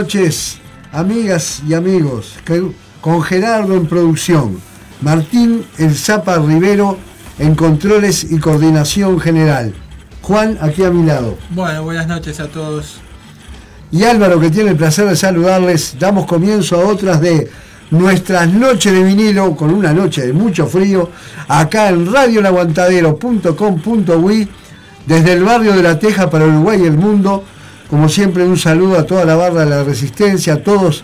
buenas noches, amigas y amigos. Con Gerardo en producción, Martín El Zapa Rivero en controles y coordinación general. Juan, aquí a mi lado. Bueno, buenas noches a todos. Y Álvaro, que tiene el placer de saludarles, damos comienzo a otras de nuestras noches de vinilo, con una noche de mucho frío, acá en radiolaguantadero.com.uy, desde el barrio de La Teja para Uruguay y el mundo como siempre, un saludo a toda la barra de la Resistencia, a todos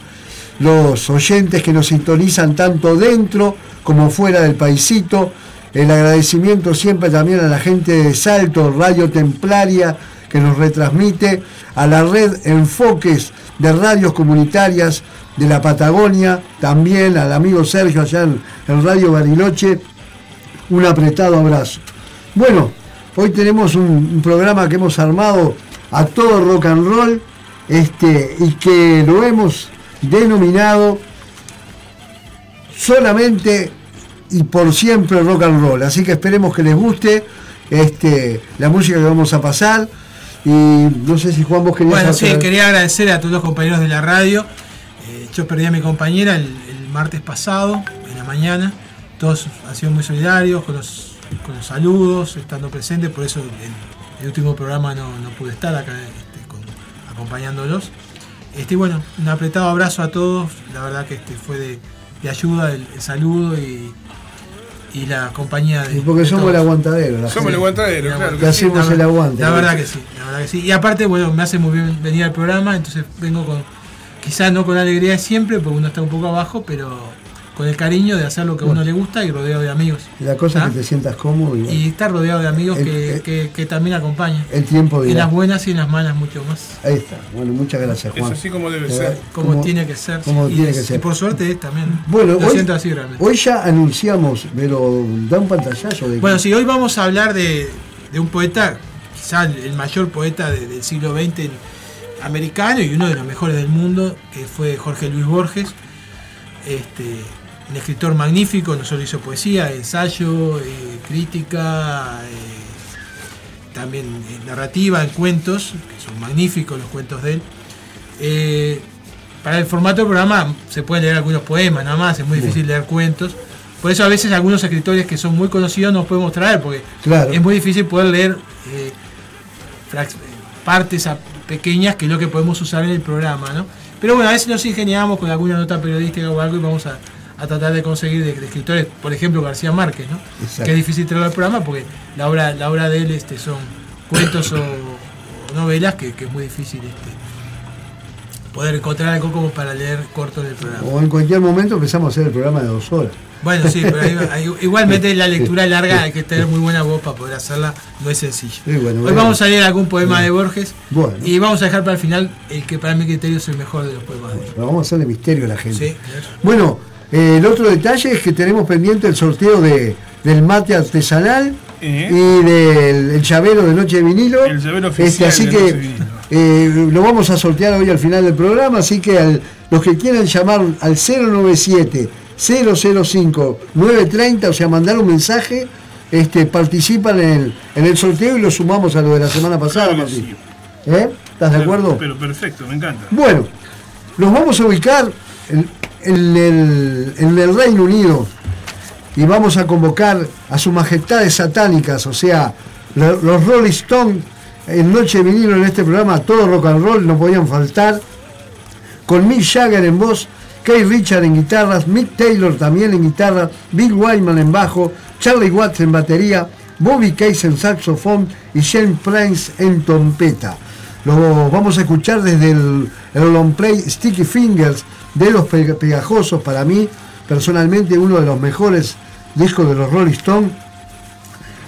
los oyentes que nos sintonizan tanto dentro como fuera del paisito. El agradecimiento siempre también a la gente de Salto, Radio Templaria, que nos retransmite, a la red Enfoques de radios comunitarias de la Patagonia, también al amigo Sergio allá en, Radio Bariloche, un apretado abrazo. Bueno, hoy tenemos un programa que hemos armado a todo rock and roll este, y que lo hemos denominado solamente y por siempre rock and roll. Así que esperemos que les guste este, la música que vamos a pasar. Y no sé si Juan vos querías... Bueno, sí, quería agradecer a todos los compañeros de la radio. Eh, yo perdí a mi compañera el, martes pasado, en la mañana. Todos han sido muy solidarios con los, con los saludos, estando presentes, por eso el último programa no, pude estar acá este, acompañándolos. Este, bueno, un apretado abrazo a todos, la verdad que este, fue de, ayuda el, saludo y, la compañía de. Y porque somos el aguantadero. somos el aguantadero, claro. Que hacemos el aguante. La verdad que sí, la verdad que sí. Y aparte, bueno, me hace muy bien venir al programa, entonces vengo con, quizás no con alegría de siempre, porque uno está un poco abajo, pero con el cariño de hacer lo que a uno le gusta y rodeado de amigos. La cosa es que ¿Ah? te sientas cómodo. Y, estar rodeado de amigos que, también acompañan. El tiempo de. En las buenas y en las malas mucho más. Ahí está. Bueno, muchas gracias, Juan. Es así como debe ser. Como, tiene que ser. Como tiene que ser. Y por suerte es también. Bueno, lo hoy, siento así realmente. Hoy ya anunciamos, pero da un pantallazo de. Bueno, sí, hoy vamos a hablar de, un poeta, quizás el mayor poeta del siglo XX americano y uno de los mejores del mundo, que fue Jorge Luis Borges. Este, un escritor magnífico, no solo hizo poesía, ensayo, eh, crítica, eh, también eh, narrativa en cuentos, que son magníficos los cuentos de él. para el formato del programa se pueden leer algunos poemas nada más, es muy difícil leer cuentos. Por eso a veces algunos escritores que son muy conocidos nos podemos traer, porque es muy difícil poder leer partes pequeñas que es lo que podemos usar en el programa. ¿no? Pero bueno, a veces nos ingeniamos con alguna nota periodística o algo y vamos a, a tratar de conseguir de, escritores, por ejemplo García Márquez, ¿no? que es difícil traerlo al programa porque la obra, la obra de él este, son cuentos o, novelas que, es muy difícil este, poder encontrar algo como para leer corto en el programa. O en cualquier momento empezamos a hacer el programa de dos horas. Bueno, sí, pero igualmente la lectura larga hay que tener muy buena voz para poder hacerla, no es sencillo. Hoy vamos a leer algún poema de Borges y vamos a dejar para el final el que para mi criterio es el mejor de los poemas de Vamos a hacerle misterio a la gente. Bueno, eh, el otro detalle es que tenemos pendiente el sorteo de, del mate artesanal eh. y del llavero de Noche de Vinilo. El llavero este, así que eh, lo vamos a sortear hoy al final del programa, así que los que quieran llamar al 097 005 930, o sea, mandar un mensaje, este, participan en el, sorteo y lo sumamos a lo de la semana pasada, ¿Estás de acuerdo? Pero perfecto, me encanta. Bueno, nos vamos a ubicar en el, Reino Unido y vamos a convocar a sus majestades satánicas, o sea, los Rolling Stones en Noche Vinilo en este programa, todo rock and roll, no podían faltar, con Mick Jagger en voz, Kay Richard en guitarras, Mick Taylor también en guitarra, Bill Wyman en bajo, Charlie Watts en batería, Bobby Case en saxofón y Shane Prince en trompeta. Lo vamos a escuchar desde el, el long play Sticky Fingers de los pegajosos, para mí, personalmente, uno de los mejores discos de los Rolling Stones.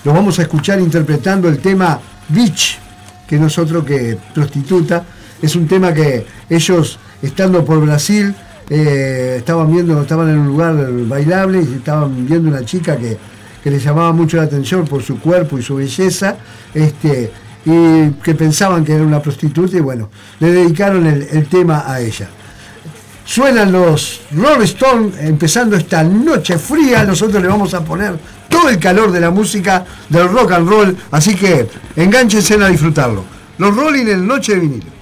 Lo vamos a escuchar interpretando el tema Beach, que no es otro que prostituta. Es un tema que ellos, estando por Brasil, eh, estaban viendo, estaban en un lugar bailable y estaban viendo una chica que, que les llamaba mucho la atención por su cuerpo y su belleza, este, y que pensaban que era una prostituta y bueno, le dedicaron el tema a ella. Suenan los Rolling Stones empezando esta noche fría. Nosotros le vamos a poner todo el calor de la música del rock and roll. Así que enganchense a disfrutarlo. Los Rolling en Noche de Vinilo.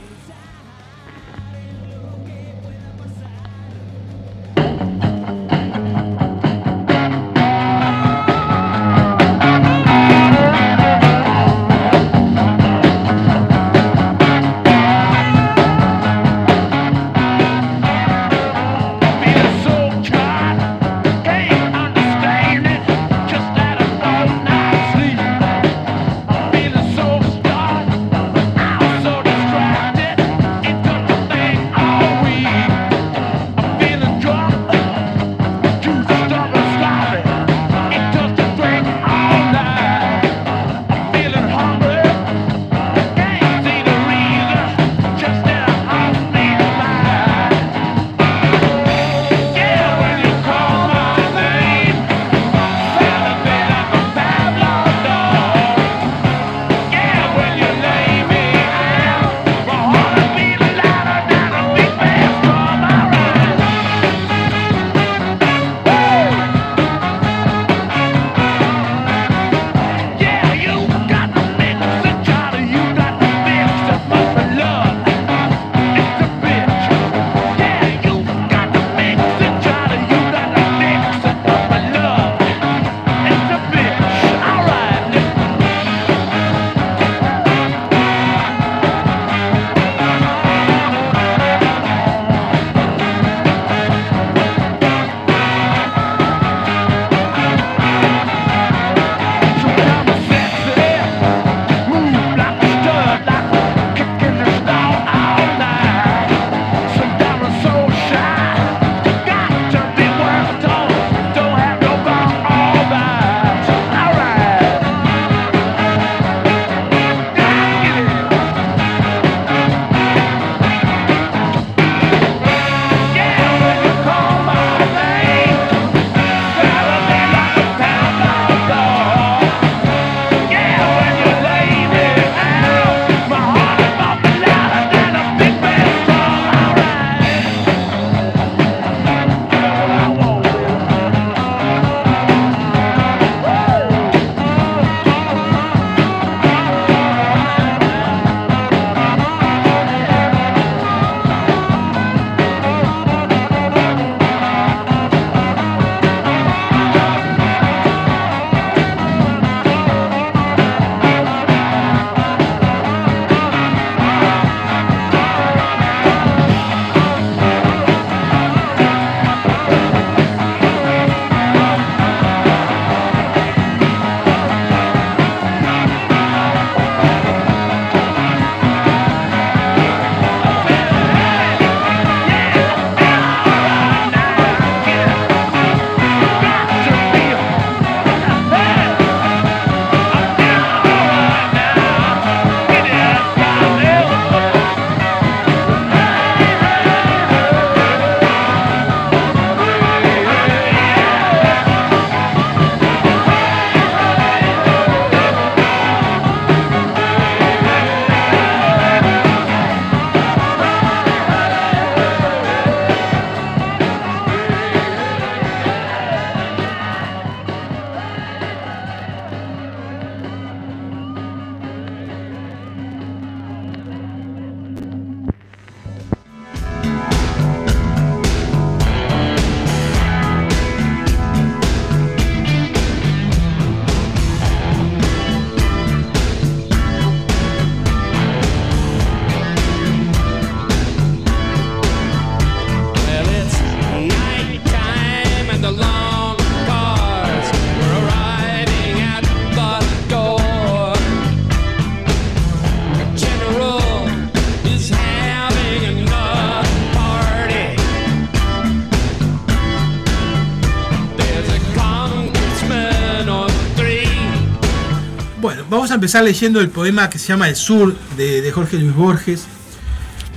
A empezar leyendo el poema que se llama El Sur de, Jorge Luis Borges.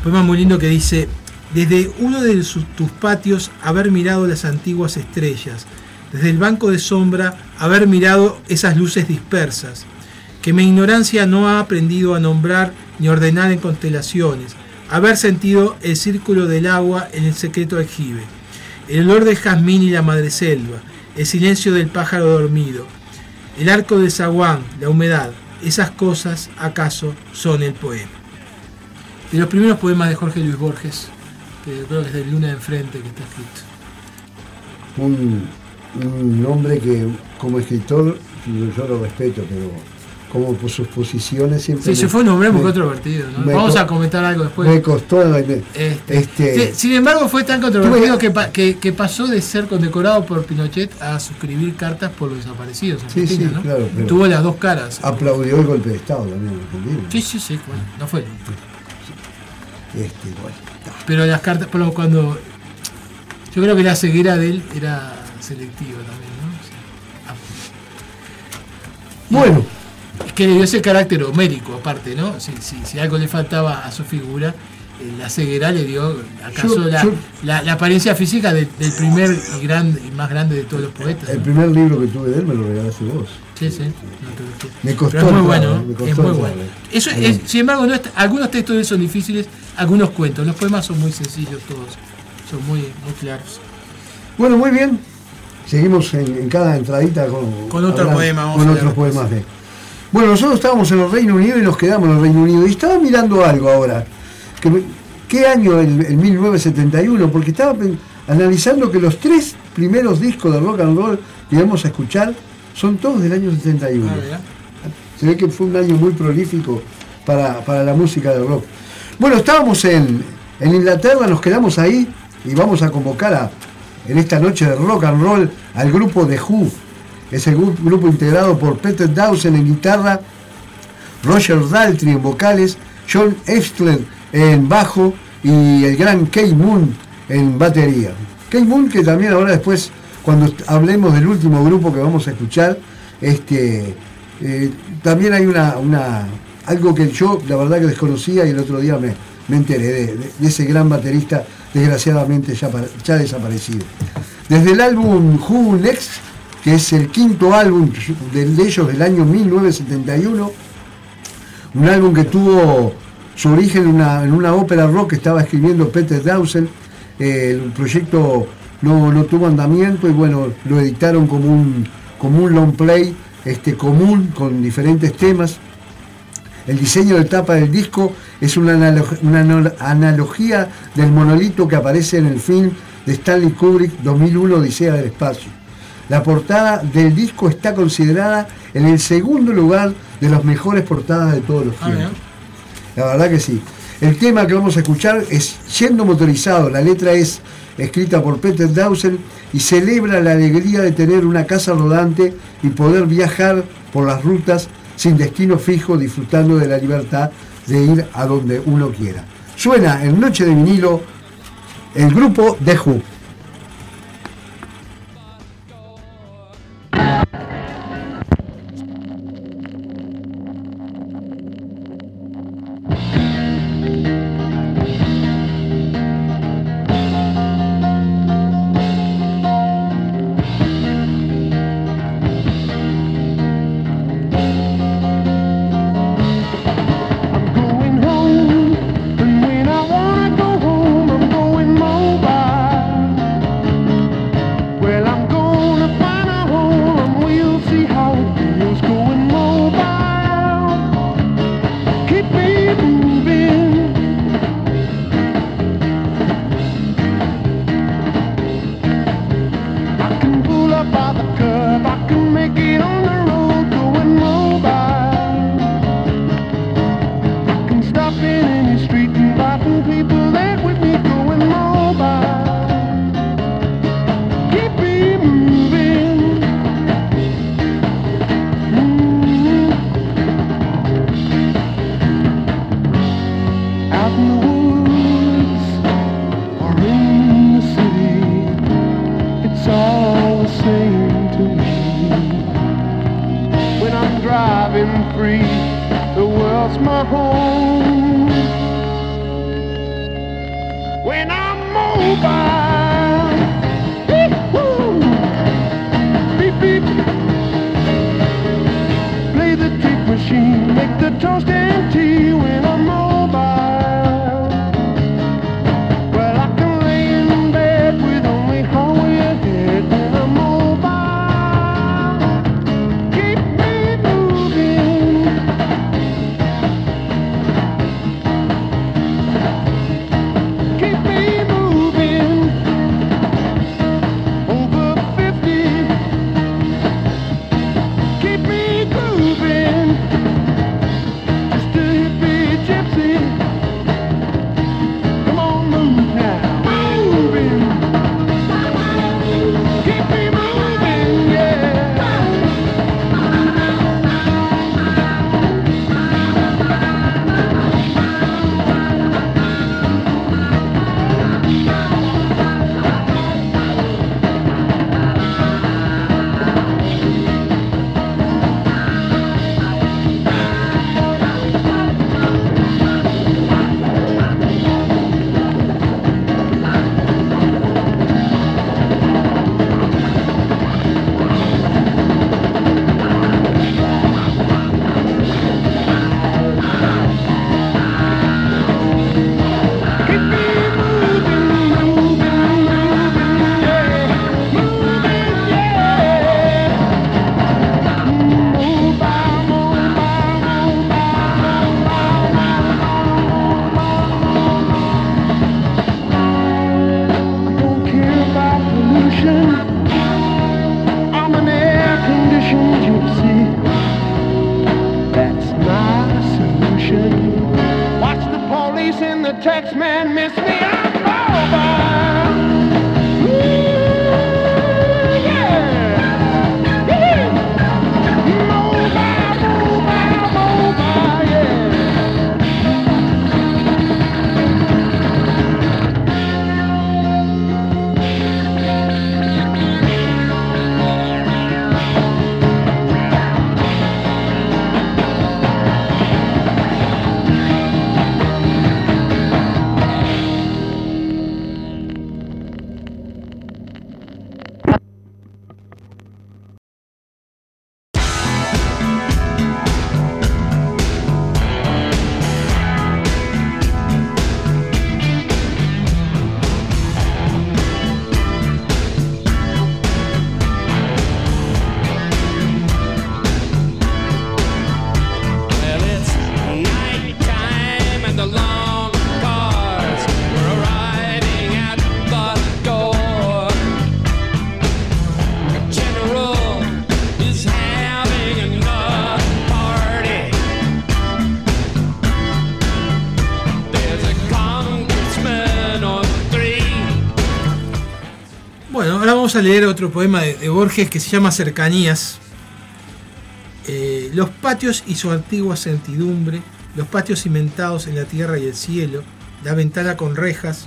Poema muy lindo que dice, desde uno de tus patios haber mirado las antiguas estrellas, desde el banco de sombra haber mirado esas luces dispersas, que mi ignorancia no ha aprendido a nombrar ni ordenar en constelaciones, haber sentido el círculo del agua en el secreto aljibe, el olor del jazmín y la madreselva, el silencio del pájaro dormido, el arco del zaguán, la humedad, esas cosas acaso son el poema. De los primeros poemas de Jorge Luis Borges, que creo que es de Luna de Enfrente que está escrito. Un, un hombre que como escritor yo, yo lo respeto, pero como por sus posiciones siempre... Sí, me- se fue un hombre muy controvertido, ¿no? Vamos co- a comentar algo después. Me costó... me- Este, este, sí, sin embargo, fue tan controvertido que, pa- que, que pasó de ser condecorado por Pinochet a suscribir cartas por los desaparecidos. en Sí, ¿no? claro, Tuvo las dos caras. aplaudió el golpe de Estado también en Argentina. Sí, sí, sí, bueno, no fue. Este, bueno. Pero las cartas, pero cuando. Yo creo que la ceguera de él era selectiva también, ¿no? O sea, Bueno, ah, es que le dio ese carácter homérico, aparte, ¿no? Si, si, si algo le faltaba a su figura, eh, la ceguera le dio, acaso, Yo- la, yo- la- la apariencia física de- del primer y, grande, y más grande de todos los poetas. el ¿no? primer libro que tuve de él me lo regalaste vos. Sí, sí. no te preocupes. Me costó Pero es muy bueno, ¿eh? costó es muy bueno. eh. Eso es, sin embargo, no es- algunos textos de él son difíciles, algunos cuentos. Los poemas son muy sencillos todos, son muy, muy claros. Bueno, muy bien. Seguimos en, en cada entradita con, Con otro poema, vamos con otros poemas de. Bueno, nosotros estábamos en el Reino Unido y nos quedamos en el Reino Unido. Y estaba mirando algo ahora. Que ¿Qué año? El, el 1971. Porque estaba analizando que los tres primeros discos de rock and roll que vamos a escuchar son todos del año 71. Ah. Se ve que fue un año muy prolífico para, para la música del rock. Bueno, estábamos en, en Inglaterra, nos quedamos ahí y vamos a convocar a, en esta noche de rock and roll al grupo de Who. Es el gru- grupo integrado por Peter Dawson en guitarra, Roger Daltrey en vocales, John Estler en bajo y el gran Kate Moon en batería. Kate Moon que también ahora después, cuando hablemos del último grupo que vamos a escuchar, este, eh, también hay una, una- algo que yo la verdad que desconocía y el otro día me, me enteré de ese gran baterista desgraciadamente ya, para- ya desaparecido. Desde el álbum Who Next, que es el quinto álbum de ellos del año 1971, un álbum que tuvo su origen en una, en una ópera rock que estaba escribiendo Peter Dawson. Eh, el proyecto no, no tuvo andamiento y bueno, lo editaron como un, como un long play este, común con diferentes temas. El diseño de tapa del disco es una, analo- una analogía del monolito que aparece en el film de Stanley Kubrick 2001 Odisea del Espacio. La portada del disco está considerada en el segundo lugar de las mejores portadas de todos los Ah, tiempos. La verdad que sí. El tema que vamos a escuchar es Yendo Motorizado. La letra es escrita por Peter Dawson y celebra la alegría de tener una casa rodante y poder viajar por las rutas sin destino fijo, disfrutando de la libertad de ir a donde uno quiera. Suena en Noche de Vinilo el grupo The Who. Vamos a leer otro poema de, Borges que se llama Cercanías. Eh, los patios y su antigua certidumbre, los patios cimentados en la tierra y el cielo, la ventana con rejas,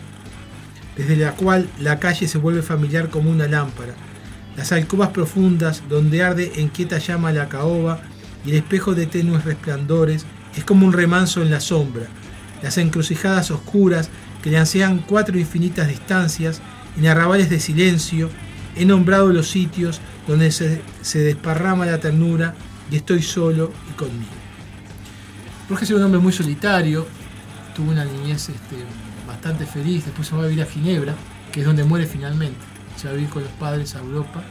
desde la cual la calle se vuelve familiar como una lámpara, las alcobas profundas donde arde en quieta llama la caoba y el espejo de tenues resplandores es como un remanso en la sombra, las encrucijadas oscuras que le ansean cuatro infinitas distancias, en arrabales de silencio, he nombrado los sitios donde se, se desparrama la ternura y estoy solo y conmigo. Borges era un hombre muy solitario, tuvo una niñez este, bastante feliz, después se va a vivir a Ginebra, que es donde muere finalmente. Se va a vivir con los padres a Europa,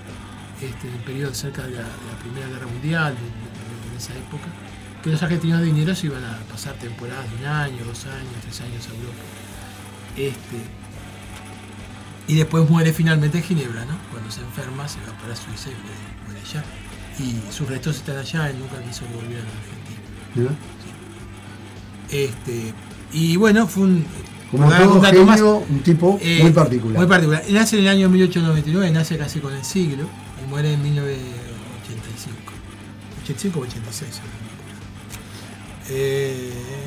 este, en el periodo cerca de la, de la Primera Guerra Mundial, de, de- de esa época, que los argentinos dineros iban a pasar temporadas de un año, dos años, tres años a Europa. Este, y después muere finalmente en Ginebra, ¿no? Cuando se enferma se va para Suiza y muere, allá. Y sus restos están allá, él nunca quiso volver a la Argentina. ¿no? Este, y bueno, fue un. Como todo un genio, más, un tipo eh, muy particular. Muy particular. Nace en el año 1899, nace casi con el siglo, y muere en 1985. 85 o 86. si no me acuerdo. Eh,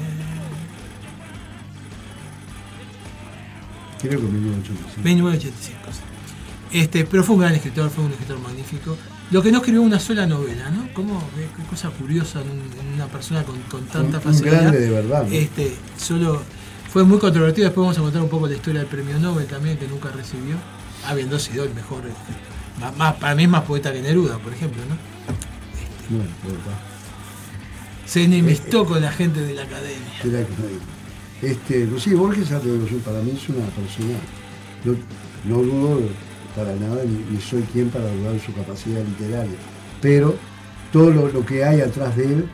Creo que 1985. 1985. sí. Este, pero fue un gran escritor, fue un escritor magnífico. Lo que no escribió una sola novela, ¿no? ¿Cómo? Qué, cosa curiosa en, un- una persona con, con tanta Un- un facilidad. grande de verdad, ¿no? Este, solo fue muy controvertido. Después vamos a contar un poco la historia del premio Nobel también, que nunca recibió, habiendo sido el mejor. este, más- más- para mí es más poeta que Neruda, por ejemplo, ¿no? Bueno, pues, va. Se enemistó con la gente de la academia. Este, Lucía Borges, para mí es una persona, no, no dudo para nada, ni, ni soy quien para dudar de su capacidad literaria, pero todo lo, lo que hay atrás de él,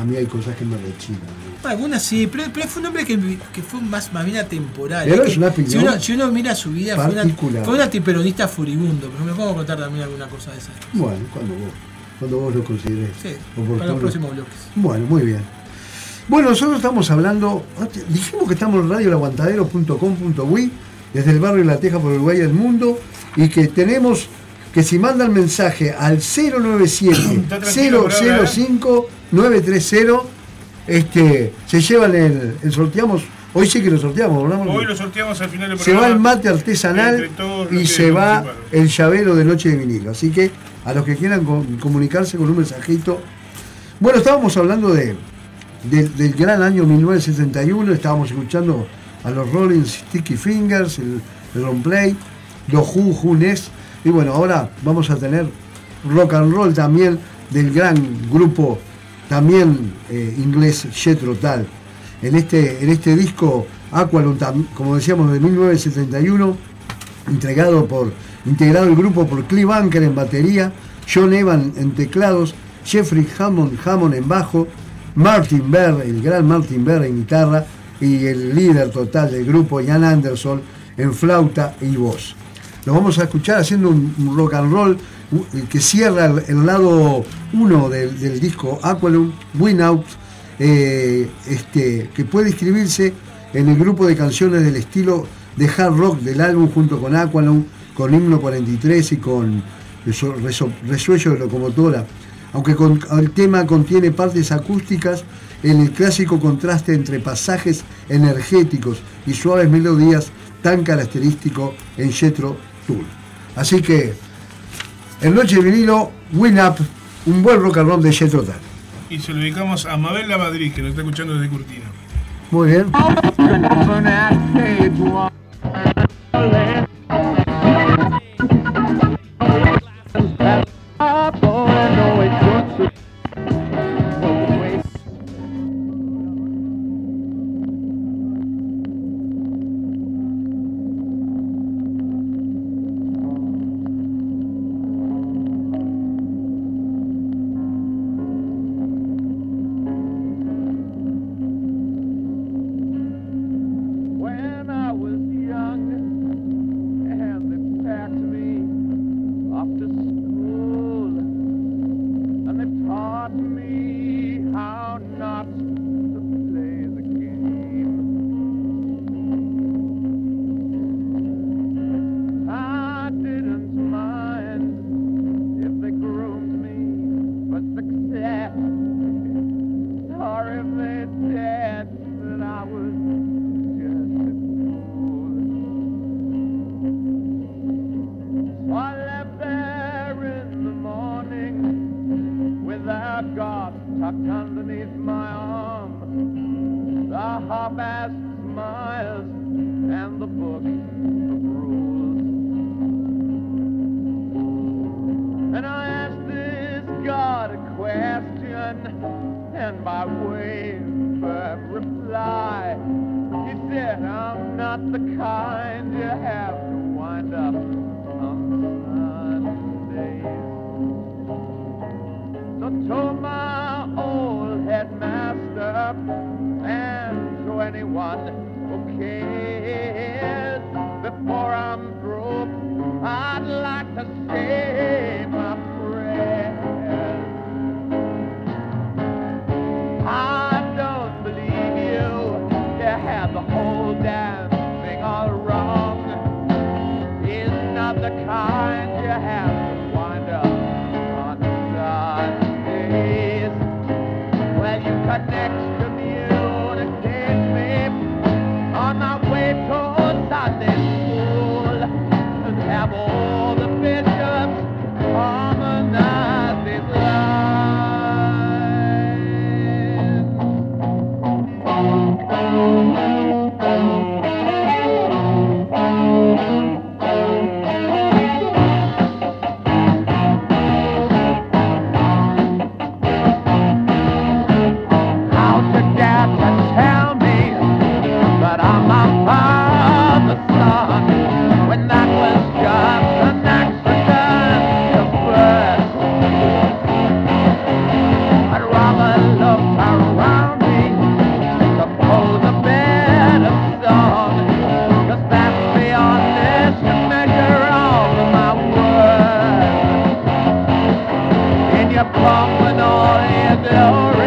a mí hay cosas que me rechinan. ¿no? Algunas sí, pero, pero fue un hombre que, que fue más, más bien atemporal. Pero que- es una si, uno, si uno mira su vida, fue, una, particular. fue un antiperonista furibundo, pero me puedo contar también alguna cosa de esas. Bueno, cuando vos, cuando vos lo consideres Sí, oportuno. para los próximos bloques. Bueno, muy bien. Bueno, nosotros estamos hablando, dijimos que estamos en radioelaguantadero.com.uy, desde el barrio La Teja por Uruguay del mundo, y que tenemos que si mandan mensaje al 097 Está tranquilo por ahora, ¿eh? 005 930, este, se llevan el, el sorteamos, hoy sí que lo sorteamos. Hoy lo sorteamos al final del Se va el mate artesanal y se va participaron. el llavero de Noche de Vinilo. Así que a los que quieran co- comunicarse con un mensajito. Bueno, estábamos hablando de, del- del gran año 1971, estábamos escuchando a los Rolling Sticky Fingers, el, el Long Play, los Who, Who y bueno, ahora vamos a tener rock and roll también del gran grupo también eh, inglés Jethro Tull. En este, en este disco Aqualung, como decíamos, de 1971, entregado por, integrado el grupo por Clive Bunker en batería, John Evan en teclados, Jeffrey Hammond, Hammond en bajo, Martin Berr, el gran Martin Berr en guitarra, y el líder total del grupo, Ian Anderson, en flauta y voz. Lo vamos a escuchar haciendo un, rock and roll que cierra el, lado 1 del, disco Aqualung, Win Out, eh, este, que puede inscribirse en el grupo de canciones del estilo de hard rock del álbum junto con Aqualung, con Himno 43 y con Resuello de Locomotora. Aunque con- el tema contiene partes acústicas, en el clásico contraste entre pasajes energéticos y suaves melodías tan característico en Jethro Tull. Así que, en Noche de Vinilo, Win Up, un buen rock and roll de Jethro Tull. Y se lo dedicamos a Mabel La Madrid, que nos está escuchando desde Curtino. Muy bien. promenade in the rain.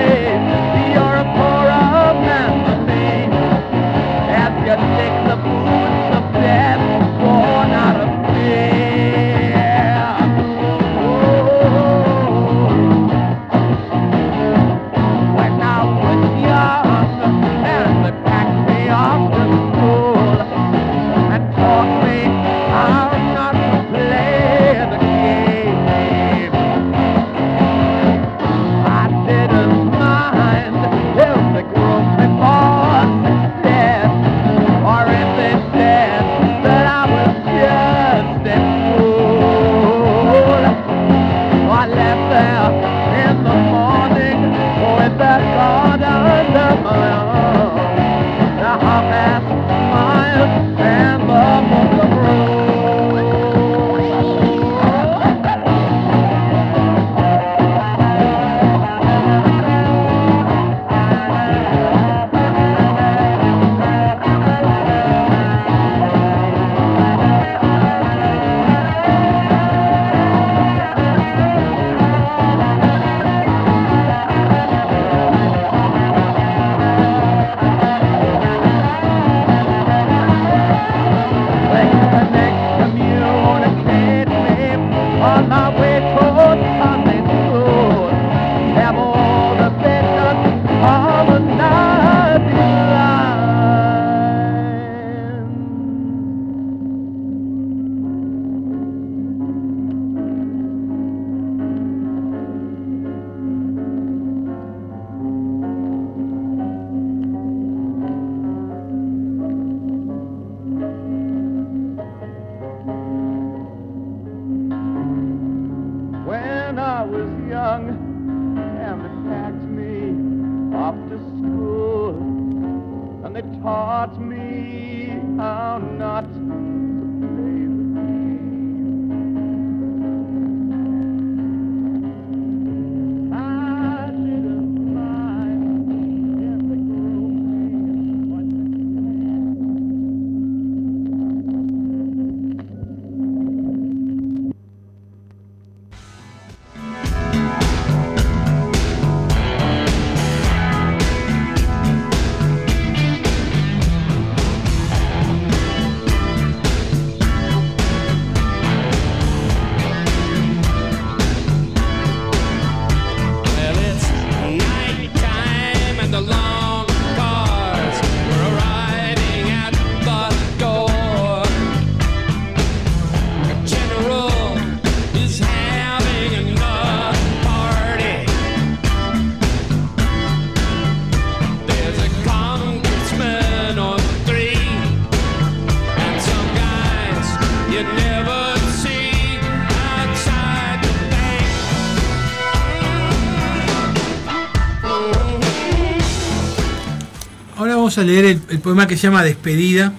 A leer el, poema que se llama Despedida.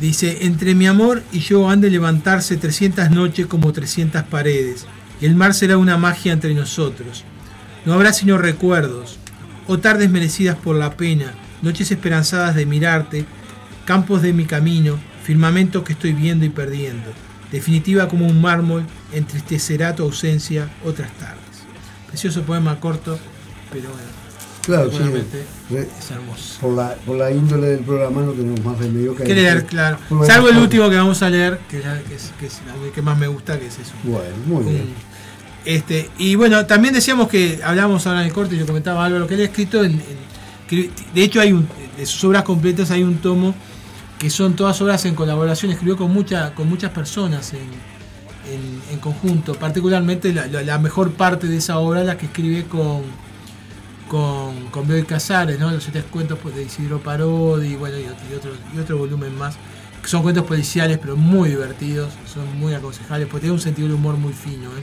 Dice, entre mi amor y yo han de levantarse 300 noches como 300 paredes, y el mar será una magia entre nosotros. No habrá sino recuerdos, o tardes merecidas por la pena, noches esperanzadas de mirarte, campos de mi camino, firmamentos que estoy viendo y perdiendo. Definitiva como un mármol, entristecerá tu ausencia otras tardes. Precioso poema corto, pero bueno, Claro, sí. es hermoso. Por la, por la índole del programa no tenemos más remedio que que leer, claro. Salvo el último que vamos a leer, que, ya- que es, que es el que más me gusta, que es eso. Bueno, muy bien. Este, y bueno, también decíamos que hablábamos ahora en el corte, y yo comentaba Álvaro que él ha escrito en, en- que de hecho hay un, de sus obras completas hay un tomo que son todas obras en colaboración, escribió con mucha, con muchas personas en, en- en conjunto, particularmente la, la- la mejor parte de esa obra la que escribe con con, con Bioy Casares, ¿no? Los tres cuentos pues, de Isidro Parodi y bueno y otro, y otro, y otro volumen más, son cuentos policiales pero muy divertidos, son muy aconsejables, porque tiene un sentido del humor muy fino, ¿eh?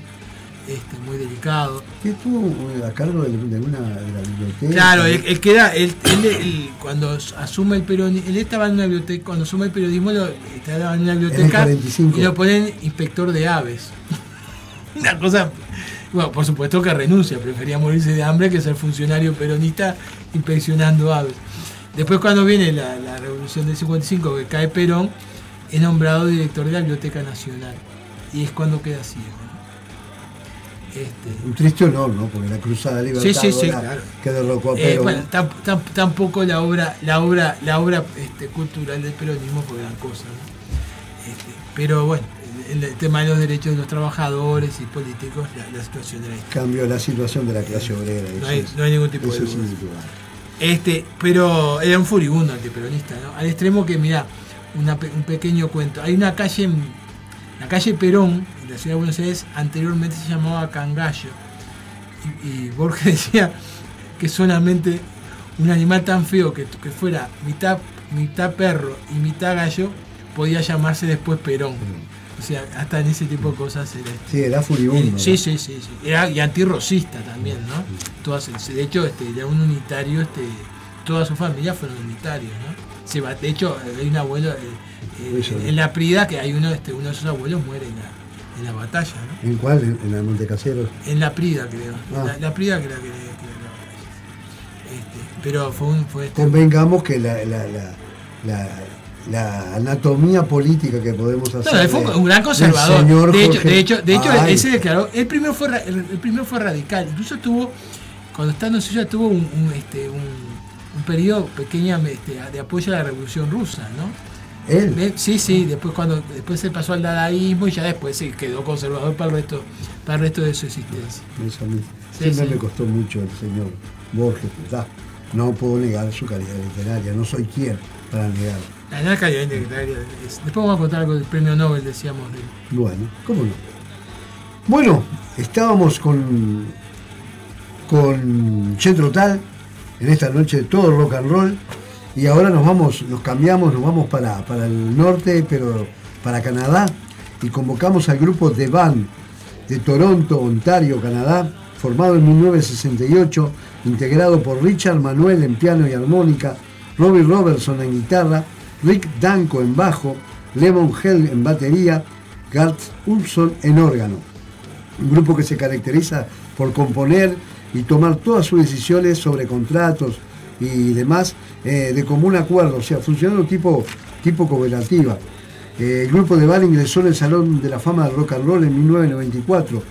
este, muy delicado. Que estuvo eh, a cargo de, de una de la biblioteca. Claro, él, él queda, él, él- cuando asume el periodismo, él estaba en una biblioteca, cuando asume el periodismo lo, estaba en una biblioteca 45. y lo ponen inspector de aves. una cosa, bueno, por supuesto que renuncia, prefería morirse de hambre que ser funcionario peronista inspeccionando aves. Después cuando viene la, la revolución del 55 que cae Perón, es nombrado director de la Biblioteca Nacional y es cuando queda ciego. Este, Un triste honor, ¿no? Porque la Cruzada Libertadora Sí, sí, sí, claro. que derrocó a Eh, Perón. bueno, tam- tam- tampoco la obra, la obra, la obra este, cultural del peronismo fue gran cosa, ¿no? Este, pero bueno, el, el tema de los derechos de los trabajadores y políticos, la, la situación era esta. Cambió la situación de la clase obrera. No hay, es- no hay ningún tipo de eso duda. Este, pero era un furibundo antiperonista, ¿no? Al extremo que, mira, un pequeño cuento. Hay una calle, en, la calle Perón, en la ciudad de Buenos Aires, anteriormente se llamaba Cangallo. Y, y Borges decía que solamente un animal tan feo que, que fuera mitad, mitad perro y mitad gallo podía llamarse después Perón. O sea, hasta en ese tipo de cosas era este, Sí, era furibundo. Sí, sí, sí, sí. Era y antirrosista también, ¿no? Todas, de hecho, este, era un unitario, este, toda su familia fueron unitarios, ¿no? Se va, de hecho, hay un abuelo, eh, eh, en la Prida, que hay uno, este, uno de sus abuelos muere en la, en la batalla, ¿no? ¿En cuál? ¿En, en la Montecaseros? En la Prida, creo. Ah. La, la Prida, creo que, que- que la. Este, pero fue un. Fue este, Convengamos que la, la, la, anatomía política que podemos hacer. No, él fue un gran conservador. señor De hecho, Jorge- de hecho, de hecho Ay, él se declaró. El primero fue el, primero fue radical. Incluso tuvo, cuando estando en Suiza, tuvo un, un, este, un, un periodo pequeño este, de apoyo a la revolución rusa, ¿no? Él. Sí, sí, después cuando después se pasó al dadaísmo y ya después se quedó conservador para el resto, para el resto de su existencia. Eso a mí Sí, siempre sí. me costó mucho el señor Borges. ¿verdad? No puedo negar su calidad literaria, no soy quien para negarlo. Después vamos a contar algo del premio Nobel, decíamos. de- Bueno, ¿cómo no? Bueno, estábamos con con Che Trotal en esta noche de todo rock and roll y ahora nos vamos, nos cambiamos, nos vamos para, para el norte, pero para Canadá y convocamos al grupo The Band de Toronto, Ontario, Canadá, formado en 1968, integrado por Richard Manuel en piano y armónica, Robbie Robertson en guitarra, Rick Danko en bajo, Lemon Hell en batería, Gart Ulfson en órgano. Un grupo que se caracteriza por componer y tomar todas sus decisiones sobre contratos y demás eh, de común acuerdo, o sea, funcionando tipo, tipo cooperativa. Eh, el grupo de Val ingresó en el Salón de la Fama del Rock and Roll en 1994.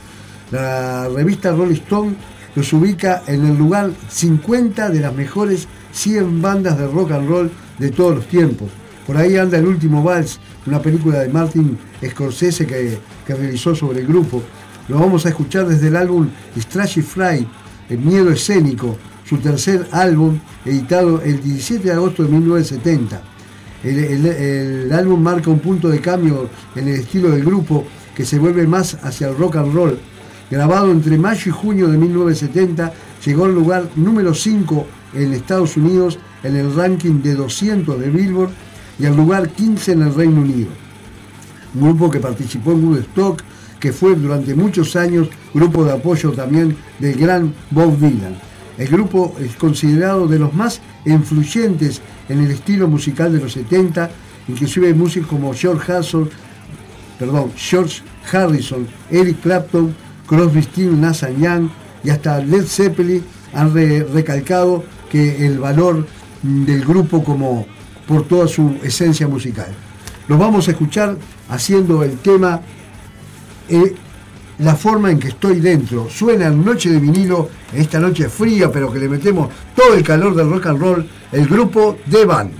La revista Rolling Stone los ubica en el lugar 50 de las mejores 100 bandas de rock and roll de todos los tiempos. Por ahí anda El Último Vals, una película de Martin Scorsese que, realizó sobre el grupo. Lo vamos a escuchar desde el álbum Strashy Fry, El Miedo Escénico, su tercer álbum, editado el 17 de agosto de 1970. El, el- el álbum marca un punto de cambio en el estilo del grupo que se vuelve más hacia el rock and roll. Grabado entre mayo y junio de 1970, llegó al lugar número 5 en Estados Unidos en el ranking de 200 de Billboard y al lugar 15 en el Reino Unido un grupo que participó en Woodstock, que fue durante muchos años grupo de apoyo también del gran Bob Dylan. El grupo es considerado de los más influyentes en el estilo musical de los 70, inclusive músicos como George Harrison, Eric Clapton, Crosby, Nash Young y hasta Led Zeppelin han re- recalcado que el valor del grupo como por toda su esencia musical. Los vamos a escuchar haciendo el tema eh, La forma en que estoy dentro. Suena en Noche de vinilo, esta noche fría, pero que le metemos todo el calor del rock and roll, el grupo The Band.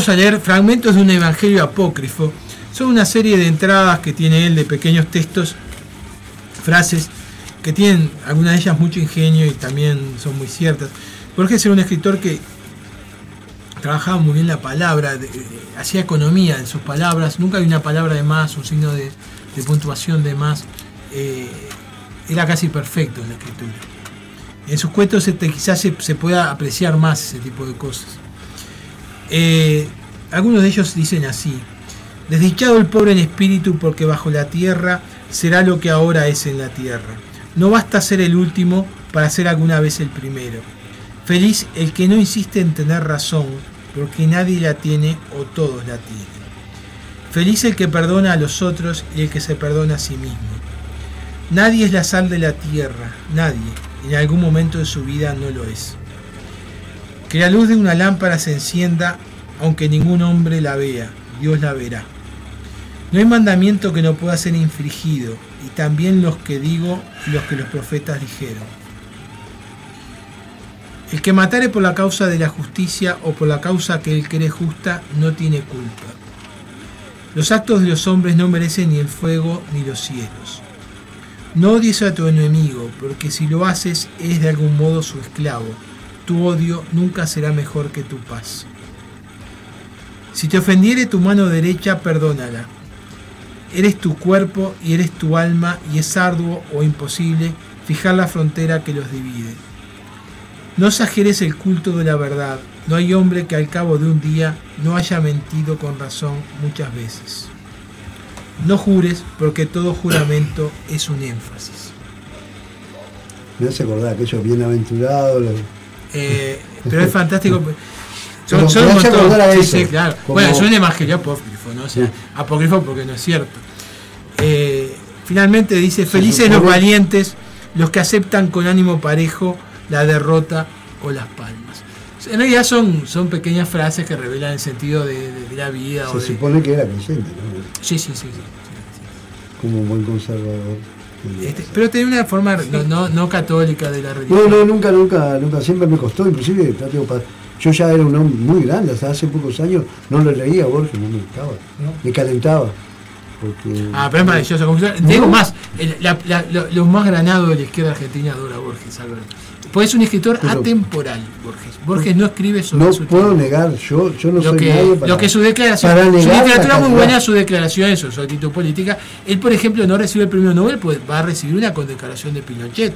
Vamos a leer fragmentos de un evangelio apócrifo. Son una serie de entradas que tiene él de pequeños textos, frases que tienen algunas de ellas mucho ingenio y también son muy ciertas. Borges era un escritor que trabajaba muy bien la palabra, de- hacía economía en sus palabras, nunca había una palabra de más, un signo de, de puntuación de más. eh, era casi perfecto en la escritura. En sus cuentos este, quizás se, se pueda apreciar más ese tipo de cosas. Eh, algunos de ellos dicen así, desdichado el pobre en espíritu porque bajo la tierra será lo que ahora es en la tierra. No basta ser el último para ser alguna vez el primero. Feliz el que no insiste en tener razón porque nadie la tiene o todos la tienen. Feliz el que perdona a los otros y el que se perdona a sí mismo. Nadie es la sal de la tierra, nadie. En algún momento de su vida no lo es. Que la luz de una lámpara se encienda, aunque ningún hombre la vea, Dios la verá. No hay mandamiento que no pueda ser infringido, y también los que digo y los que los profetas dijeron. El que matare por la causa de la justicia o por la causa que él cree justa no tiene culpa. Los actos de los hombres no merecen ni el fuego ni los cielos. No odies a tu enemigo, porque si lo haces es de algún modo su esclavo. Tu odio nunca será mejor que tu paz. Si te ofendiere tu mano derecha, perdónala. Eres tu cuerpo y eres tu alma, y es arduo o imposible fijar la frontera que los divide. No exageres el culto de la verdad. No hay hombre que al cabo de un día no haya mentido con razón muchas veces. No jures, porque todo juramento es un énfasis. Me hace acordar aquellos bienaventurados. Eh, pero es fantástico. Son, son un montón. Sí, sí, claro. Bueno, un evangelio apócrifo, ¿no? O sea, Sí. apócrifo porque no es cierto. Eh, finalmente dice, felices los valientes, los que aceptan con ánimo parejo la derrota o las palmas. En realidad son, son pequeñas frases que revelan el sentido de, de- de la vida. o Se de- supone que era creyente, ¿no? Sí, sí, sí. sí. Como un buen conservador. Este, pero tenía una forma no, no, no católica de la religión. No, no, nunca, nunca, nunca, siempre me costó, inclusive, yo ya era un hombre muy grande, hasta hace pocos años no lo leía Borges, no me gustaba, me calentaba. Porque, Ah, pero es maravilloso. Te digo más, el- la- la- lo, lo más granado de la izquierda argentina adora a Borges, Alberto. Pues es un escritor Pero- atemporal, Borges. Borges no escribe sobre no su puedo tiempo. negar, yo, yo no lo soy que, nadie para, lo que su declaración, para su negar literatura muy buena, su declaración, su, su actitud política. Él, por ejemplo, no recibe el premio Nobel, pues va a recibir una condecoración de Pinochet.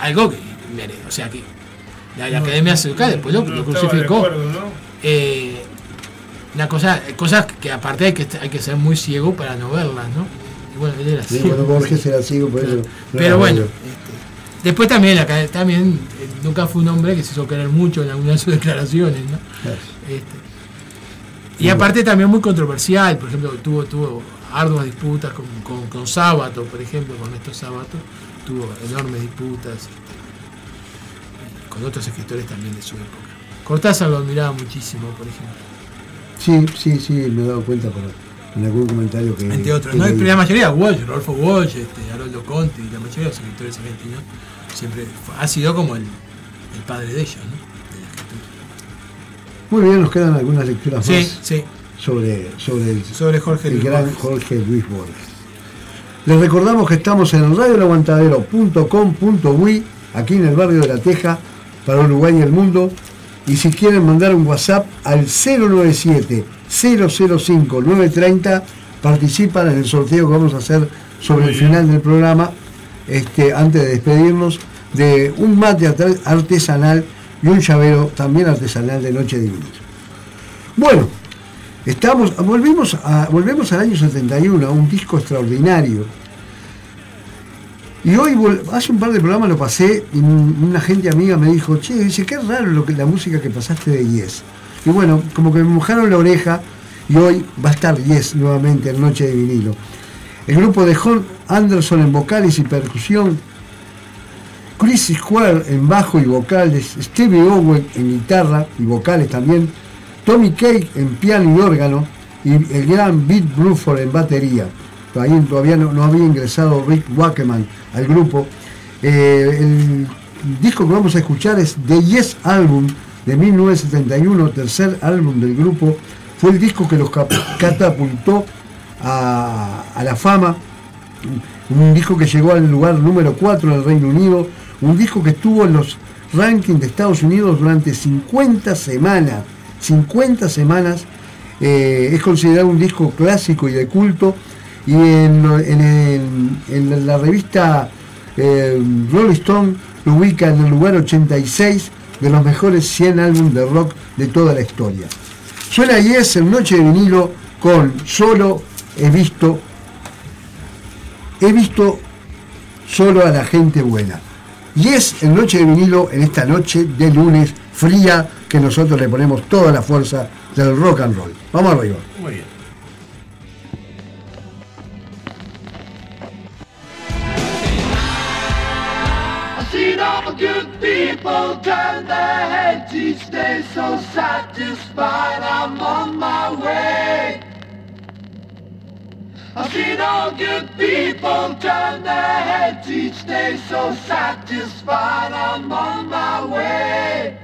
Algo que merece, o sea que la, la Academia se educa, después lo, No lo crucificó. acuerdo, ¿no? Eh, una cosa, cosas que aparte hay que, hay que ser muy ciego para no verlas, ¿no? Y bueno, él era Sí, ciego. bueno, Borges era ciego, por eso. no Pero bueno. Después también, la, ca- también eh, nunca fue un hombre que se hizo querer mucho en algunas de sus declaraciones, ¿no? Claro. Este, y aparte también muy controversial, por ejemplo, tuvo, tuvo arduas disputas con, con, con Sábato, por ejemplo, con estos Sábato, tuvo enormes disputas este, con otros escritores también de su época. Cortázar lo admiraba muchísimo, por ejemplo. Sí, sí, sí, me he dado cuenta por, en algún comentario que. Entre otros, que ¿no? Leí. la mayoría, Walsh, Rodolfo Walsh, este, Haroldo Conti, la mayoría de los escritores argentinos siempre fue- ha sido como el, el padre de ellos, ¿no? De la escritura. Muy bien, nos quedan algunas lecturas Sí, más sí, sobre, sobre el, sobre Jorge el Luis gran Borges. Jorge Luis Borges. Les recordamos que estamos en radioelaguantadero.com.uy, aquí en el barrio de La Teja, para Uruguay y el mundo. Y si quieren mandar un WhatsApp al 097-005-930, participan en el sorteo que vamos a hacer sobre el final del programa, este, antes de despedirnos, de un mate arte- artesanal y un llavero también artesanal de Noche Divina. Bueno, Estamos, volvemos, a, volvemos al año 71, a un disco extraordinario. Y hoy, hace un par de programas lo pasé y un- una gente amiga me dijo, che, dice, qué raro lo que, la música que pasaste de Yes. Y bueno, como que me mojaron la oreja y hoy va a estar Yes nuevamente en Noche de Vinilo. El grupo de John Anderson en vocales y percusión, Chris Square en bajo y vocales, Stevie Owen en guitarra y vocales también, Tommy Cake en piano y órgano y el gran Beat Bruford en batería. Ahí todavía no, había ingresado Rick Wackerman al grupo. Eh, el disco que vamos a escuchar es The Yes Album de 1971, tercer álbum del grupo. Fue el disco que los catapultó a, la fama. Un disco que llegó al lugar número 4 en el Reino Unido, un disco que estuvo en los rankings de Estados Unidos durante 50 semanas, 50 semanas, eh, es considerado un disco clásico y de culto, y en, en en la revista eh, Rolling Stone lo ubica en el lugar 86 de los mejores 100 álbumes de rock de toda la historia. Suena Yes en Noche de Vinilo con Solo he visto he visto solo a la gente buena. Y es el Noche de Vinilo en esta noche de lunes fría que nosotros le ponemos toda la fuerza del rock and roll. Vamos arriba. Muy bien. I seen all good people turn their heads each day so satisfied I'm on my way. I seen all good people turn their heads each day so satisfied I'm on my way.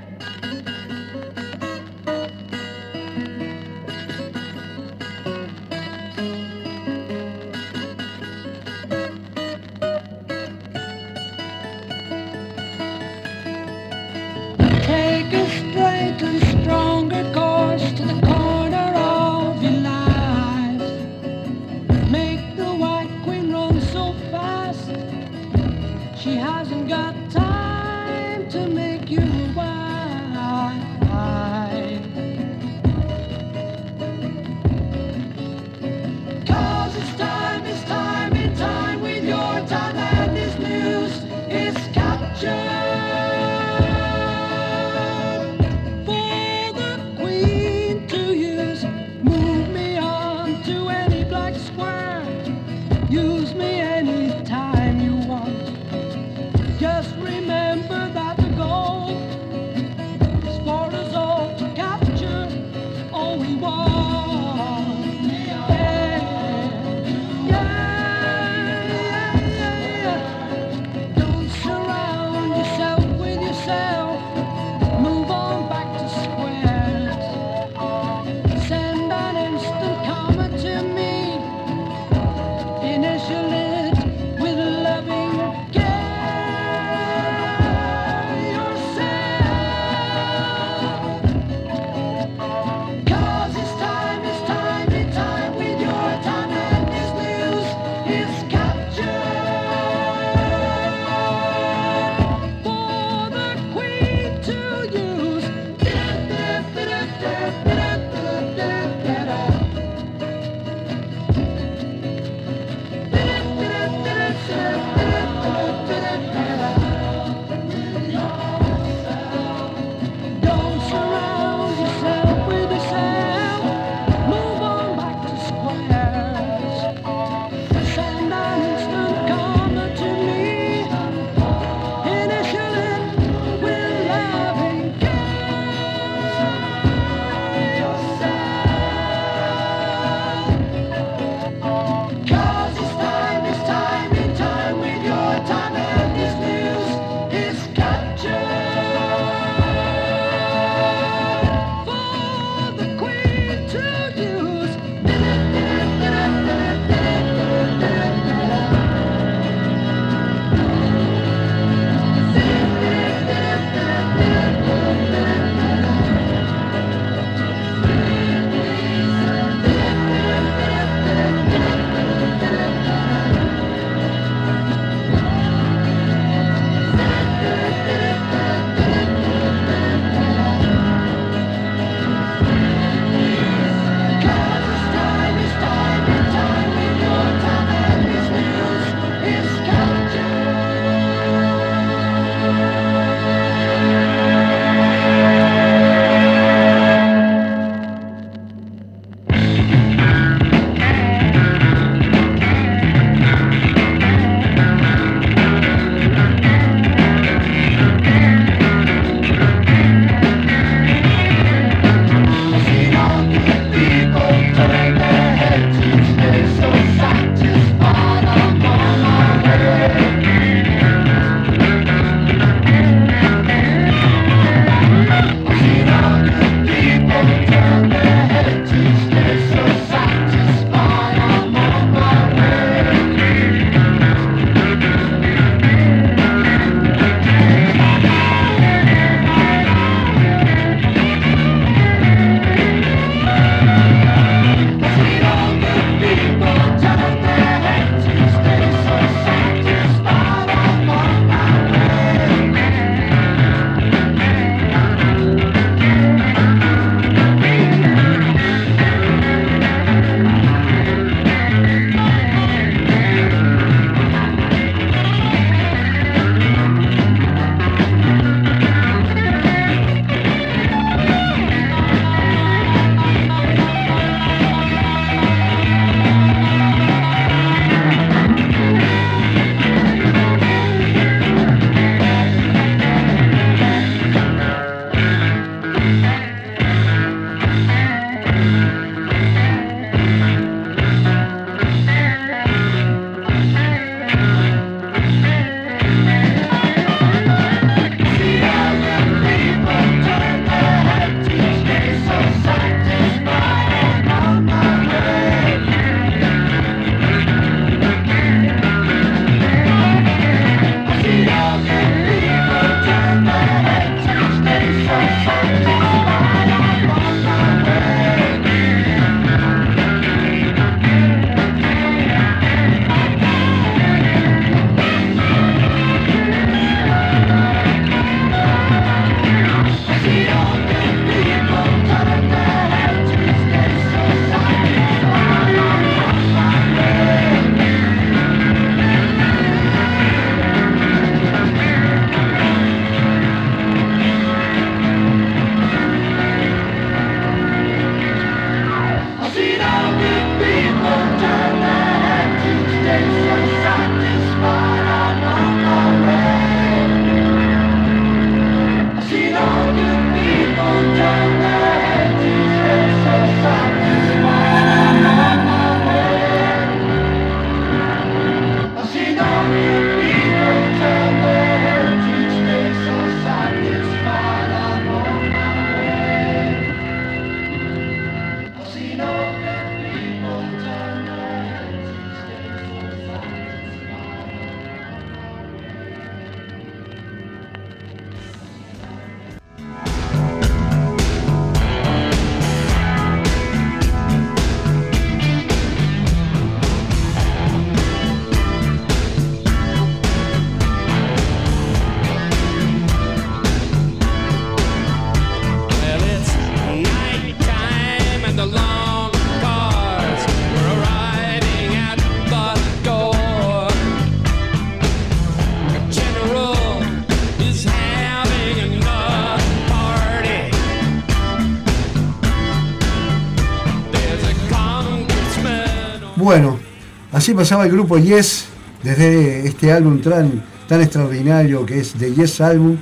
Pasaba el grupo Yes desde este álbum tan, tan extraordinario que es The Yes Album,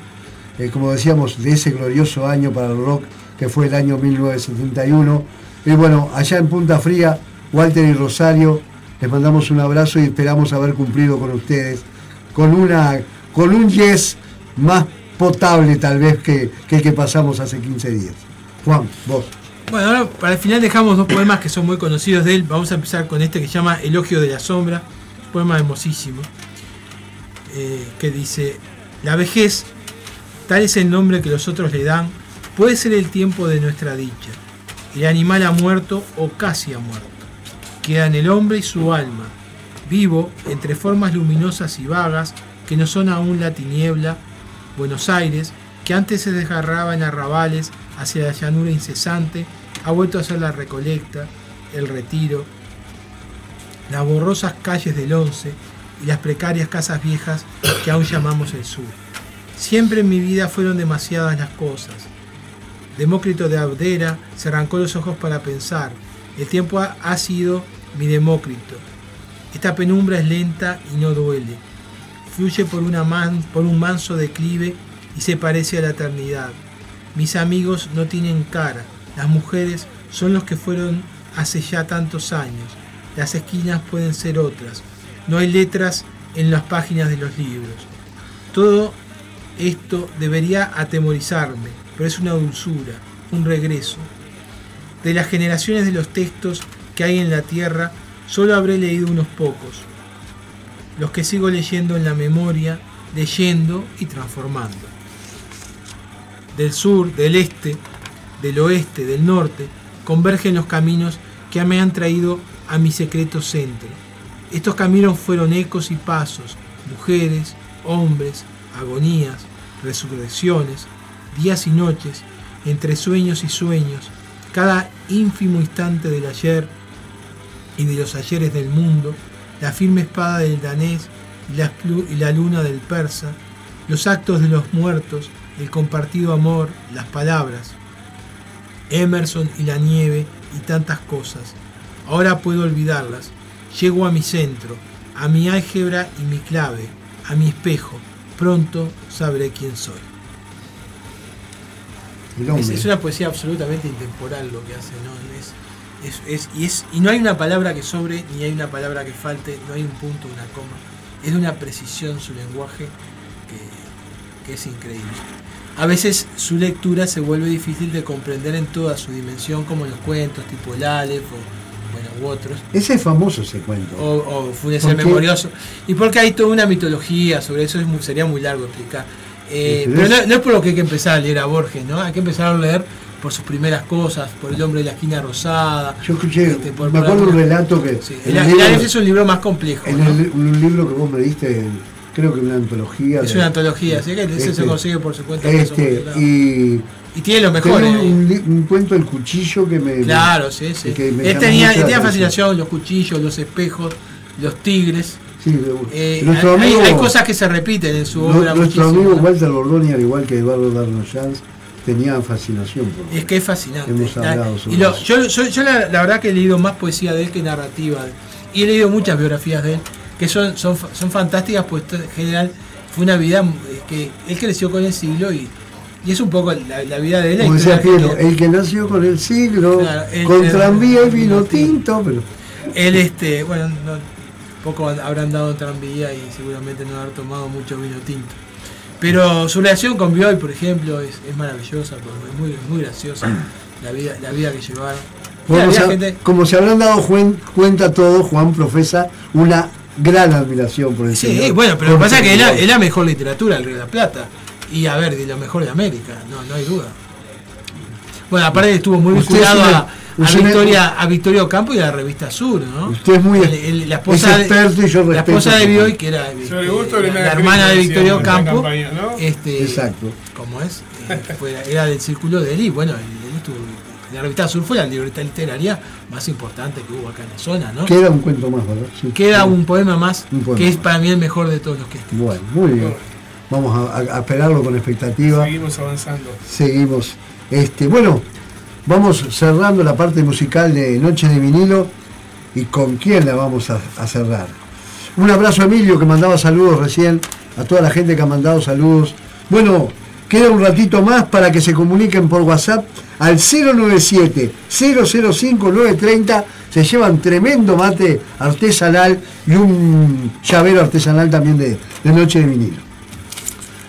eh, como decíamos, de ese glorioso año para el rock que fue el año 1971. Y bueno, allá en Punta Fría, Walter y Rosario, les mandamos un abrazo y esperamos haber cumplido con ustedes con, una, con un Yes más potable tal vez que, que el que pasamos hace 15 días. Juan, vos. Bueno, ahora para el final dejamos dos poemas que son muy conocidos de él. Vamos a empezar con este que se llama Elogio de la Sombra, poema hermosísimo, eh, que dice, la vejez, tal es el nombre que los otros le dan, puede ser el tiempo de nuestra dicha. El animal ha muerto o casi ha muerto. Quedan el hombre y su alma, vivo entre formas luminosas y vagas que no son aún la tiniebla, Buenos Aires, que antes se desgarraba en arrabales hacia la llanura incesante, ha vuelto a ser la recolecta, el retiro, las borrosas calles del Once y las precarias casas viejas que aún llamamos el sur. Siempre en mi vida fueron demasiadas las cosas. Demócrito de Abdera se arrancó los ojos para pensar. El tiempo ha sido mi Demócrito. Esta penumbra es lenta y no duele. Fluye por, una man- por un manso declive y se parece a la eternidad. Mis amigos no tienen cara. Las mujeres son los que fueron hace ya tantos años. Las esquinas pueden ser otras. No hay letras en las páginas de los libros. Todo esto debería atemorizarme, pero es una dulzura, un regreso. De las generaciones de los textos que hay en la tierra, solo habré leído unos pocos. Los que sigo leyendo en la memoria, leyendo y transformando. Del sur, del este, del oeste, del norte, convergen los caminos que me han traído a mi secreto centro. Estos caminos fueron ecos y pasos, mujeres, hombres, agonías, resurrecciones, días y noches, entre sueños y sueños, cada ínfimo instante del ayer y de los ayeres del mundo, la firme espada del danés y la, la luna del persa, los actos de los muertos, el compartido amor, las palabras, Emerson y la nieve y tantas cosas. Ahora puedo olvidarlas. Llego a mi centro, a mi álgebra y mi clave, a mi espejo. Pronto sabré quién soy. Es, una poesía absolutamente intemporal lo que hace, ¿no? Es, es- es- y, es, y no hay una palabra que sobre, ni hay una palabra que falte, no hay un punto, una coma. Es de una precisión su lenguaje que, que es increíble. A veces su lectura se vuelve difícil de comprender en toda su dimensión, como los cuentos tipo el Aleph o bueno, u otros. Ese es famoso ese cuento. O, o Funes ¿Por el? Memorioso. Y porque hay toda una mitología sobre eso, es muy- sería muy largo explicar. Eh, pero no, no es por lo que hay que empezar a leer a Borges, ¿no? Hay que empezar a leer por sus primeras cosas, por El hombre de la esquina rosada. Yo escuché, este, por- me por acuerdo un relato que Sí, El, el el libro- es un libro más complejo. en ¿no? el- un libro que vos me diste, creo que una antología. Es de- una antología, así que ese se este, consigue por su cuenta. por Este, y y tiene lo tengo mejor. un, eh. un cuento El cuchillo que me. Claro, sí, sí. que me Él tenía, él tenía fascinación, los cuchillos, los espejos, los tigres. Sí, Eh, nuestro hay, amigo, hay cosas que se repiten en su obra. nuestro amigo. Walter Bordoni, al igual que Eduardo Darnoyans, tenía fascinación por Es que es fascinante. Hemos hablado sobre y lo- eso. yo yo, yo la, la verdad que he leído más poesía de él que narrativa. Y he leído muchas biografías de él que son, son, son fantásticas, pues en general fue una vida eh, que él creció con el siglo y, y es un poco la, la vida de él. historia decía Piero, argentina. el que nació con el siglo, Claro, el- con el- tranvía y vino tinto, pero Él, este, bueno, no- poco habrán dado tranvía y seguramente no haber tomado mucho vino tinto. Pero su relación con Bioy, por ejemplo, es, es maravillosa, es muy, muy graciosa la vida, la vida que llevaron. Como, se, gente- como se habrán dado cuenta todos, Juan profesa una gran admiración por el Sí, señor. bueno, pero lo que pasa es que es la, es la mejor literatura del Río de la Plata. Y a ver, de lo mejor de América, no, no hay duda. Bueno, aparte estuvo muy vinculado sí a, a Victoria, a Victoria Ocampo y a la revista Sur, ¿no? Usted es muy- El- el- la esposa es experto y yo de, la respeto esposa de Bioy, que era eh, gusto le la, hermana de Victoria Ocampo, campaña, ¿no? este, Exacto. como es, Eh, fue- era del círculo de él y bueno, la revista Sur fue la libreta literaria más importante que hubo acá en la zona, ¿no? Queda un cuento más, ¿verdad? Sí. Queda un poema más Un poema. que es para mí el mejor de todos los que escribí. Bueno, muy bien. Vamos a esperarlo con expectativa. Seguimos avanzando. Seguimos. Este, bueno, vamos cerrando la parte musical de Noche de vinilo y con quién la vamos a, a cerrar. Un abrazo a Emilio que mandaba saludos recién, a toda la gente que ha mandado saludos. Bueno, queda un ratito más para que se comuniquen por WhatsApp al 097 005 930 se llevan tremendo mate artesanal y un llavero artesanal también de, de Noche de Vinilo.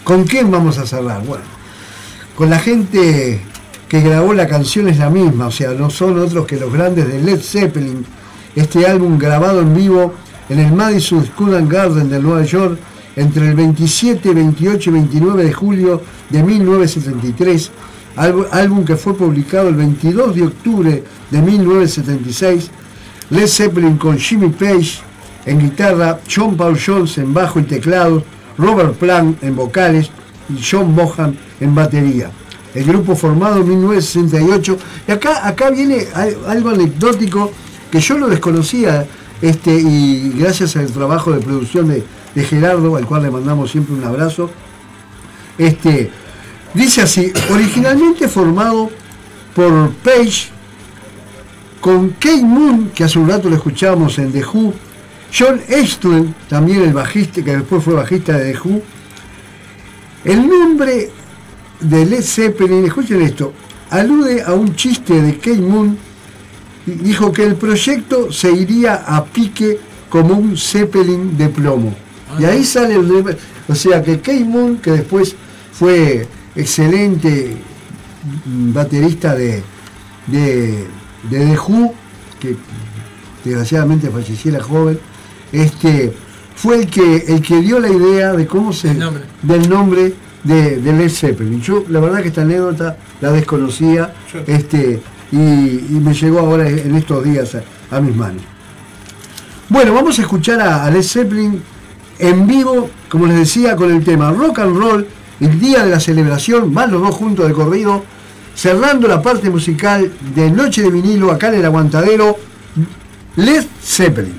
¿Con quién vamos a cerrar? Bueno, con la gente que grabó la canción es la misma, o sea, no son otros que los grandes de Led Zeppelin. Este álbum grabado en vivo en el Madison Square Garden de Nueva York entre el 27, 28 y 29 de julio de 1973, álbum, que fue publicado el 22 de octubre de 1976, Led Zeppelin con Jimmy Page en guitarra, John Paul Jones en bajo y teclados, Robert Plant en vocales y John Bohan en batería. El grupo formado en 1968. Y acá, acá viene al- algo anecdótico que yo lo desconocía este, y gracias al trabajo de producción de, de Gerardo, al cual le mandamos siempre un abrazo. Este, dice así, originalmente formado por Page, con Kate Moon, que hace un rato lo escuchábamos en The Who, John Eastland, también el bajista, que después fue bajista de The Who. El nombre de Led Zeppelin, escuchen esto, alude a un chiste de Kate Moon, dijo que el proyecto se iría a pique como un Zeppelin de plomo. Y ahí sale el o sea que Kate Moon, que después fue excelente mm, baterista de, de, de The Who, que desgraciadamente falleciera joven, este, fue el que, el que dio la idea de cómo se, nombre. del nombre de, de Led Zeppelin. Yo la verdad que esta anécdota la desconocía este, y, y me llegó ahora en estos días a, a mis manos. Bueno, vamos a escuchar a, a Led Zeppelin en vivo, como les decía, con el tema Rock and Roll, el día de la celebración, van los dos juntos de corrido, cerrando la parte musical de Noche de Vinilo acá en el Aguantadero, Led Zeppelin.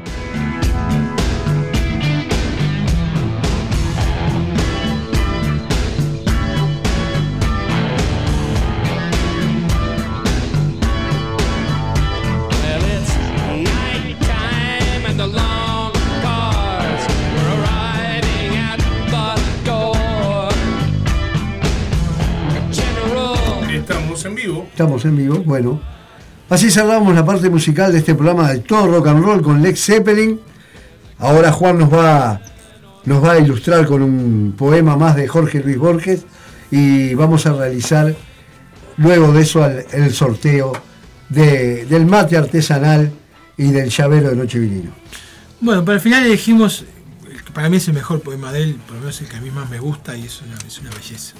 estamos. Bueno, así cerramos la parte musical de este programa de todo rock and roll con Lex Zeppelin. Ahora Juan nos va, nos va a ilustrar con un poema más de Jorge Luis Borges y vamos a realizar luego de eso el sorteo de- del mate artesanal y del llavero de Noche Vinilo. Bueno, para el final elegimos, para mí es el mejor poema de él, por lo menos el que a mí más me gusta y es una belleza.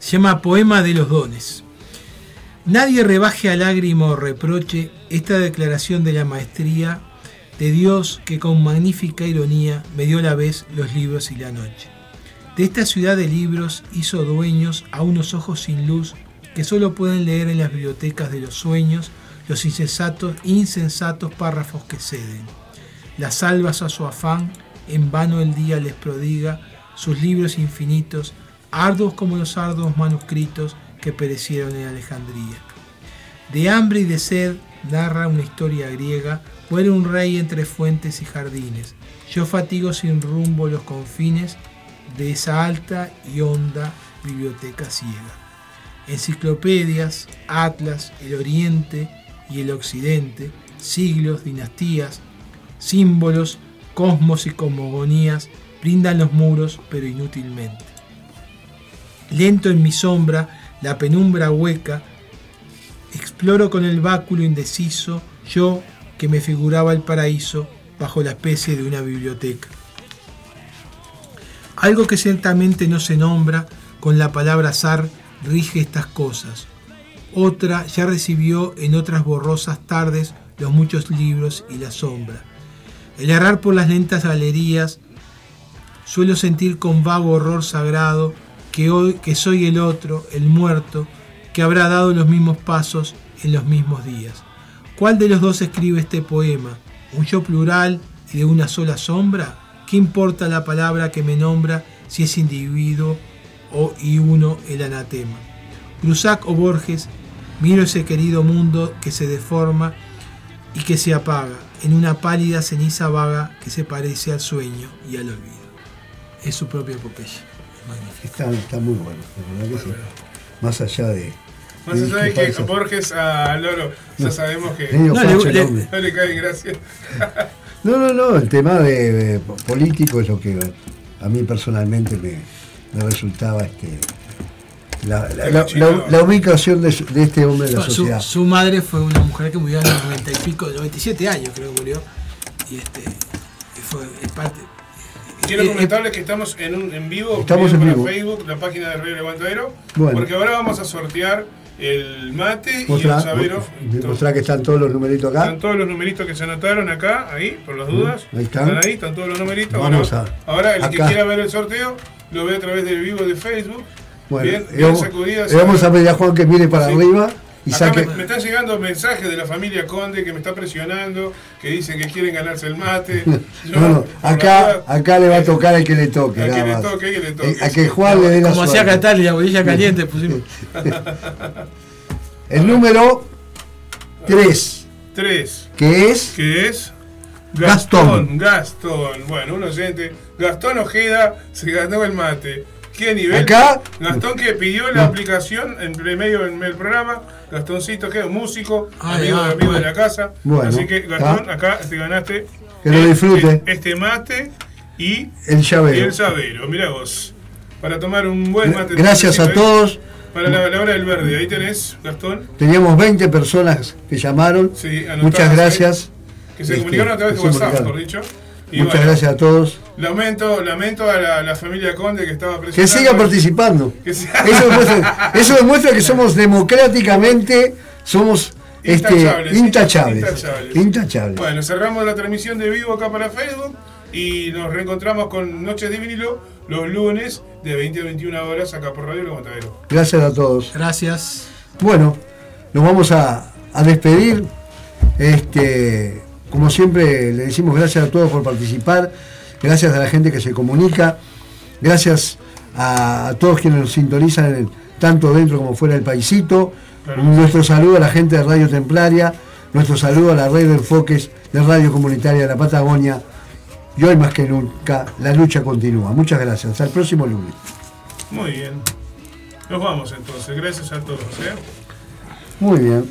Se llama Poema de los Dones. Nadie rebaje a lágrima o reproche esta declaración de la maestría de Dios que con magnífica ironía me dio la vez los libros y la noche. De esta ciudad de libros hizo dueños a unos ojos sin luz que solo pueden leer en las bibliotecas de los sueños los insensatos, insensatos párrafos que ceden. Las salvas a su afán, en vano el día les prodiga sus libros infinitos, arduos como los arduos manuscritos que perecieron en Alejandría. De hambre y de sed narra una historia griega, muere un rey entre fuentes y jardines. Yo fatigo sin rumbo los confines de esa alta y honda biblioteca ciega. Enciclopedias, atlas, el oriente y el occidente, siglos, dinastías, símbolos, cosmos y cosmogonías brindan los muros, pero inútilmente. Lento en mi sombra, la penumbra hueca, exploro con el báculo indeciso, yo que me figuraba el paraíso bajo la especie de una biblioteca. Algo que ciertamente no se nombra, con la palabra zar rige estas cosas. Otra ya recibió en otras borrosas tardes los muchos libros y la sombra. El errar por las lentas galerías, suelo sentir con vago horror sagrado que hoy que soy el otro, el muerto, que habrá dado los mismos pasos en los mismos días. ¿Cuál de los dos escribe este poema? ¿Un yo plural y de una sola sombra? ¿Qué importa la palabra que me nombra si es individuo o y uno el anatema? Cruzac o Borges, miro ese querido mundo que se deforma y que se apaga en una pálida ceniza vaga que se parece al sueño y al olvido. Es su propia epopeya. Está, está muy bueno, la verdad que sí. Más allá de. Más allá de que. Borges a Loro, ya No. sabemos que No, le- le- hombre. no le. No, no, no, el tema de, de político es lo que a mí personalmente me, me resultaba este, la, la- la- la- la ubicación de, este hombre en la Su, sociedad. su madre fue una mujer que murió a los 90 y pico, 97 años creo que murió. Y este fue parte. Quiero eh, comentarles que estamos en, un, en vivo, Estamos en para vivo. Facebook, la página de Radio Levantadero, Bueno. porque ahora vamos a sortear el mate y el sabero. mostrá que están todos los numeritos acá. Están todos los numeritos que se anotaron acá, ahí, por las dudas. ahí están. ahí, están todos los numeritos. Vamos Bueno, a- ahora el que quiera ver el sorteo lo ve a través del vivo de Facebook. Bueno, bien, y bien vamos, sacudidas. vamos a pedir a Juan que mire para Sí. arriba y Acá saque. me, me están llegando mensajes de la familia Conde que me está presionando, que dicen que quieren ganarse el mate. Yo, No, no, acá, acá le va a tocar al que le toque. Al que le más. toque, al que le toque, Eh, A sí. que Juan le dé la Como hacía suerte. Catal y la bolilla caliente pusimos. El número 3, Tres, que es que es Gastón. Gastón. Gastón. Bueno, un oyente. Gastón Ojeda se ganó el mate. ¿Qué nivel? Acá- Gastón que pidió la aplicación en medio del programa. Gastoncito Ojeda, músico, Ay, amigo, ah, de, amigo de la casa. Bueno, Así que Gastón, ah. acá te ganaste. Que lo este- disfrute. Este mate y, el y llavero. el sabero. Mirá vos. Para tomar un buen mate. Gracias a todos. Para la, la hora del verde. Ahí tenés, Gastón. Teníamos 20 personas que llamaron. Sí, anotadas Muchas ahí. gracias. Que se Este, comunicaron a través de que WhatsApp, por dicho. Y Muchas bueno, gracias a todos. Lamento, lamento a la, la familia Conde que estaba presente. Que siga participando. Que siga- Eso demuestra, eso demuestra que somos democráticamente, somos este, Intachables, intachables. intachables. Intachables. Bueno, cerramos la transmisión de vivo acá para Facebook y nos reencontramos con Noches de Vinilo los lunes de 20 a 21 horas acá por Radio Levantadero. Gracias a todos. Gracias. Bueno, nos vamos a, a despedir. Este, como siempre, le decimos gracias a todos por participar. Gracias a la gente que se comunica. Gracias a, todos quienes nos sintonizan en- tanto dentro como fuera del paisito. Claro. Nuestro saludo a la gente de Radio Templaria. Nuestro saludo a la red de enfoques de Radio Comunitaria de la Patagonia. Y hoy más que nunca, la lucha continúa. Muchas gracias. Hasta el próximo lunes. Muy bien. Nos vamos entonces. Gracias a todos. ¿eh? Muy bien.